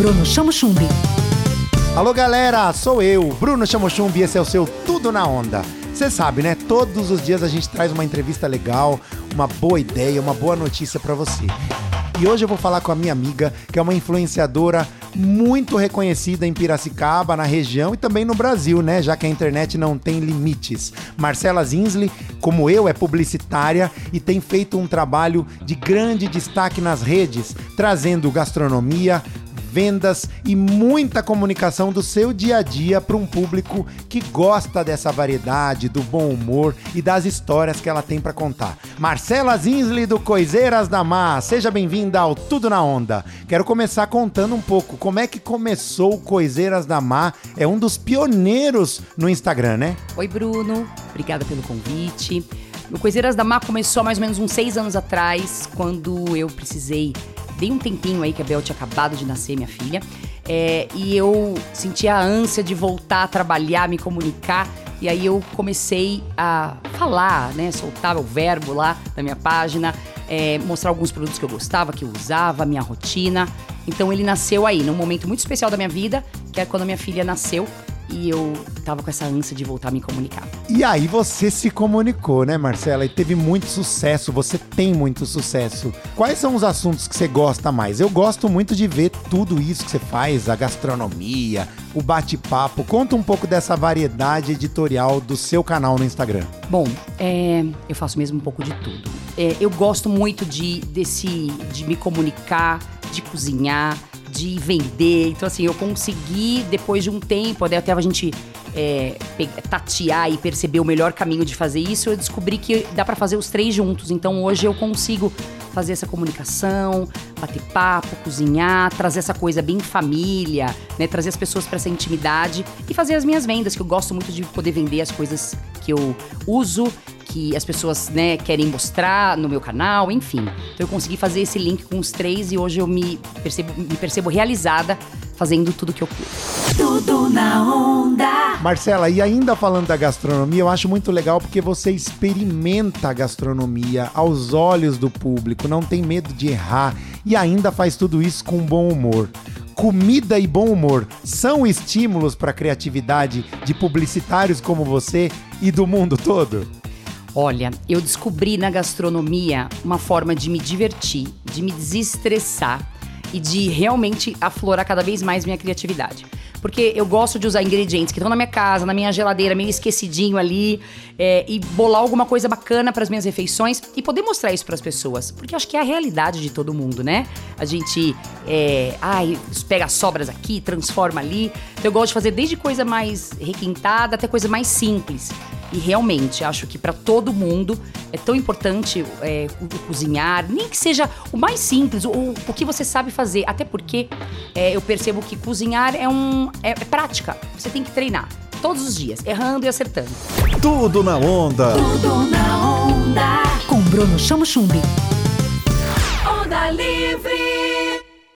Bruno Chamo Chumbi. Alô galera, sou eu, Bruno Chamo Chumbi, esse é o seu Tudo na Onda. Você sabe, né? Todos os dias a gente traz uma entrevista legal, uma boa ideia, uma boa notícia para você. E hoje eu vou falar com a minha amiga, que é uma influenciadora muito reconhecida em Piracicaba, na região e também no Brasil, né? Já que a internet não tem limites. Marcela Zinsley, como eu, é publicitária e tem feito um trabalho de grande destaque nas redes, trazendo gastronomia, vendas e muita comunicação do seu dia a dia para um público que gosta dessa variedade, do bom humor e das histórias que ela tem para contar. Marcela Zinsley do Coiseiras da Mar, seja bem-vinda ao Tudo na Onda. Quero começar contando um pouco como é que começou o Coiseiras da Mar. É um dos pioneiros no Instagram, né? Oi, Bruno. Obrigada pelo convite. O Coiseiras da Mar começou há mais ou menos uns seis anos atrás, quando eu precisei dei um tempinho aí que a Bel tinha acabado de nascer, minha filha. É, e eu senti a ânsia de voltar a trabalhar, me comunicar. E aí eu comecei a falar, né? Soltar o verbo lá na minha página, é, mostrar alguns produtos que eu gostava, que eu usava, minha rotina. Então ele nasceu aí, num momento muito especial da minha vida, que é quando a minha filha nasceu e eu tava com essa ânsia de voltar a me comunicar. E aí você se comunicou, né, Marcela? E teve muito sucesso, você tem muito sucesso. Quais são os assuntos que você gosta mais? Eu gosto muito de ver tudo isso que você faz, a gastronomia, o bate-papo. Conta um pouco dessa variedade editorial do seu canal no Instagram. Bom, é, eu faço mesmo um pouco de tudo. É, eu gosto muito de, desse, de me comunicar, de cozinhar, de vender. Então, assim, eu consegui, depois de um tempo, até a gente é, tatear e perceber o melhor caminho de fazer isso, eu descobri que dá para fazer os três juntos. Então, hoje eu consigo fazer essa comunicação, bater papo, cozinhar, trazer essa coisa bem família, né? Trazer as pessoas para essa intimidade e fazer as minhas vendas, que eu gosto muito de poder vender as coisas que eu uso que as pessoas né, querem mostrar no meu canal, enfim. Então eu consegui fazer esse link com os três e hoje eu me percebo, me percebo realizada fazendo tudo que eu curto. Tudo na onda. Marcela, e ainda falando da gastronomia, eu acho muito legal porque você experimenta a gastronomia aos olhos do público, não tem medo de errar e ainda faz tudo isso com bom humor comida e bom humor são estímulos para a criatividade de publicitários como você e do mundo todo? Olha, eu descobri na gastronomia uma forma de me divertir, de me desestressar e de realmente aflorar cada vez mais minha criatividade. Porque eu gosto de usar ingredientes que estão na minha casa, na minha geladeira, meio esquecidinho ali, é, e bolar alguma coisa bacana para as minhas refeições e poder mostrar isso para as pessoas. Porque acho que é a realidade de todo mundo, né? A gente, é, ai, pega sobras aqui, transforma ali. Então eu gosto de fazer desde coisa mais requintada até coisa mais simples. E realmente, acho que para todo mundo é tão importante é, o, o cozinhar, nem que seja o mais simples, o, o que você sabe fazer. Até porque é, eu percebo que cozinhar é, um, é, é prática. Você tem que treinar todos os dias, errando e acertando. Tudo na onda. Tudo na onda. Com Bruno Chamo Chumbi. Onda Livre.